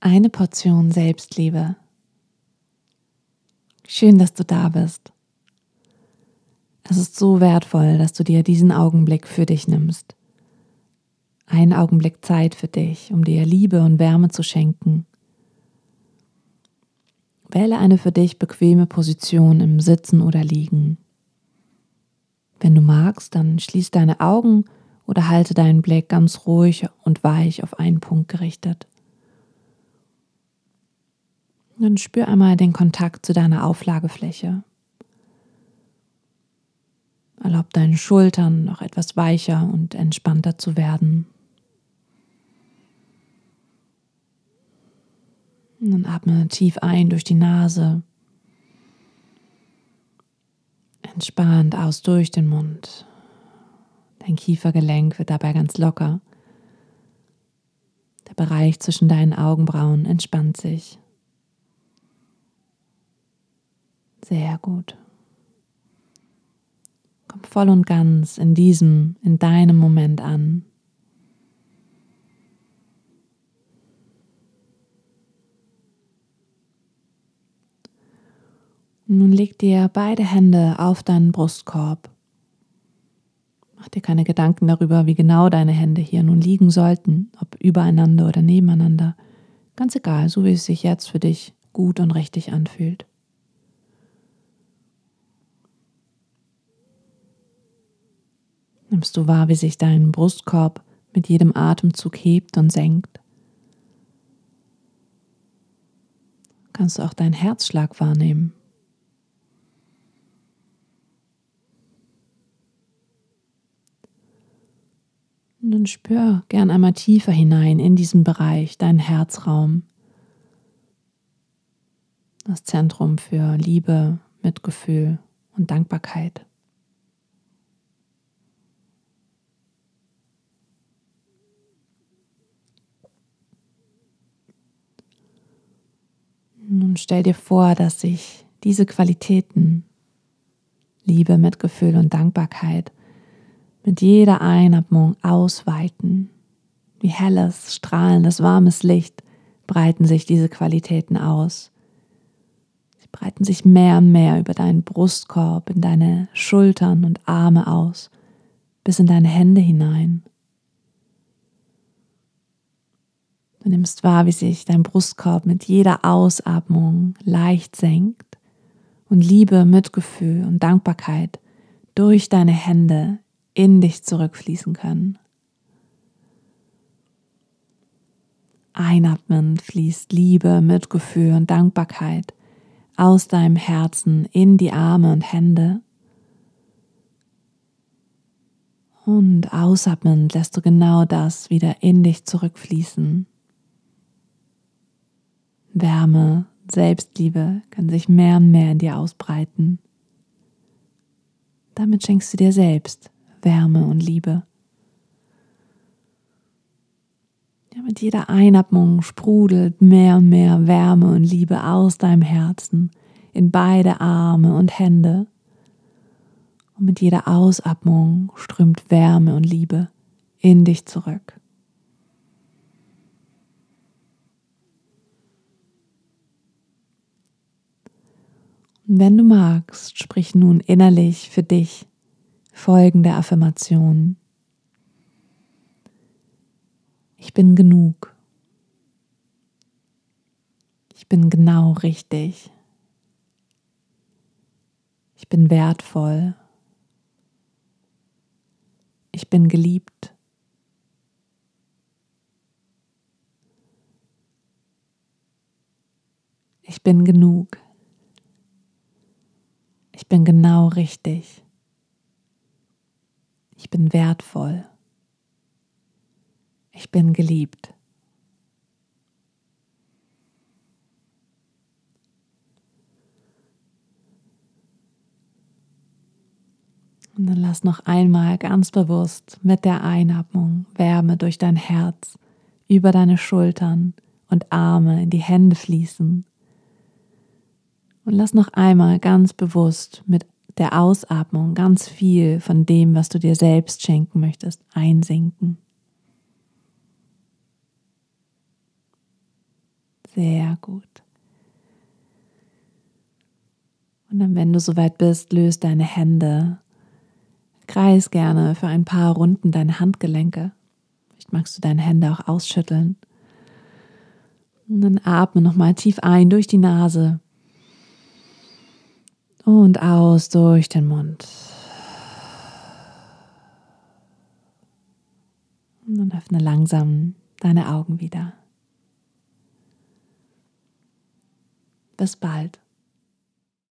Eine Portion Selbstliebe. Schön, dass du da bist. Es ist so wertvoll, dass du dir diesen Augenblick für dich nimmst. Einen Augenblick Zeit für dich, um dir Liebe und Wärme zu schenken. Wähle eine für dich bequeme Position im Sitzen oder Liegen. Wenn du magst, dann schließ deine Augen oder halte deinen Blick ganz ruhig und weich auf einen Punkt gerichtet. Dann spür einmal den Kontakt zu deiner Auflagefläche. Erlaub deinen Schultern noch etwas weicher und entspannter zu werden. Und dann atme tief ein durch die Nase. Entspannt aus durch den Mund. Dein Kiefergelenk wird dabei ganz locker. Der Bereich zwischen deinen Augenbrauen entspannt sich. Sehr gut. Komm voll und ganz in diesem, in deinem Moment an. Nun leg dir beide Hände auf deinen Brustkorb. Mach dir keine Gedanken darüber, wie genau deine Hände hier nun liegen sollten, ob übereinander oder nebeneinander. Ganz egal, so wie es sich jetzt für dich gut und richtig anfühlt. Nimmst du wahr, wie sich dein Brustkorb mit jedem Atemzug hebt und senkt? Kannst du auch deinen Herzschlag wahrnehmen? Und dann spür gern einmal tiefer hinein in diesen Bereich, deinen Herzraum. Das Zentrum für Liebe, Mitgefühl und Dankbarkeit. Nun stell dir vor, dass sich diese Qualitäten, Liebe, Mitgefühl und Dankbarkeit, mit jeder Einatmung ausweiten. Wie helles, strahlendes, warmes Licht breiten sich diese Qualitäten aus. Sie breiten sich mehr und mehr über deinen Brustkorb, in deine Schultern und Arme aus, bis in deine Hände hinein. Nimmst wahr, wie sich dein Brustkorb mit jeder Ausatmung leicht senkt und Liebe, Mitgefühl und Dankbarkeit durch deine Hände in dich zurückfließen können. Einatmend fließt Liebe, Mitgefühl und Dankbarkeit aus deinem Herzen in die Arme und Hände. Und ausatmend lässt du genau das wieder in dich zurückfließen. Wärme, Selbstliebe kann sich mehr und mehr in dir ausbreiten. Damit schenkst du dir selbst Wärme und Liebe. Ja, mit jeder Einatmung sprudelt mehr und mehr Wärme und Liebe aus deinem Herzen in beide Arme und Hände. Und mit jeder Ausatmung strömt Wärme und Liebe in dich zurück. Wenn du magst, sprich nun innerlich für dich folgende Affirmation. Ich bin genug. Ich bin genau richtig. Ich bin wertvoll. Ich bin geliebt. Ich bin genug. Ich bin genau richtig. Ich bin wertvoll. Ich bin geliebt. Und dann lass noch einmal ganz bewusst mit der Einatmung Wärme durch dein Herz über deine Schultern und Arme in die Hände fließen. Und lass noch einmal ganz bewusst mit der Ausatmung ganz viel von dem, was du dir selbst schenken möchtest, einsinken. Sehr gut. Und dann, wenn du soweit bist, löst deine Hände. Kreis gerne für ein paar Runden deine Handgelenke. Vielleicht magst du deine Hände auch ausschütteln. Und dann atme nochmal tief ein durch die Nase und aus durch den Mund. Und dann öffne langsam deine Augen wieder. Bis bald.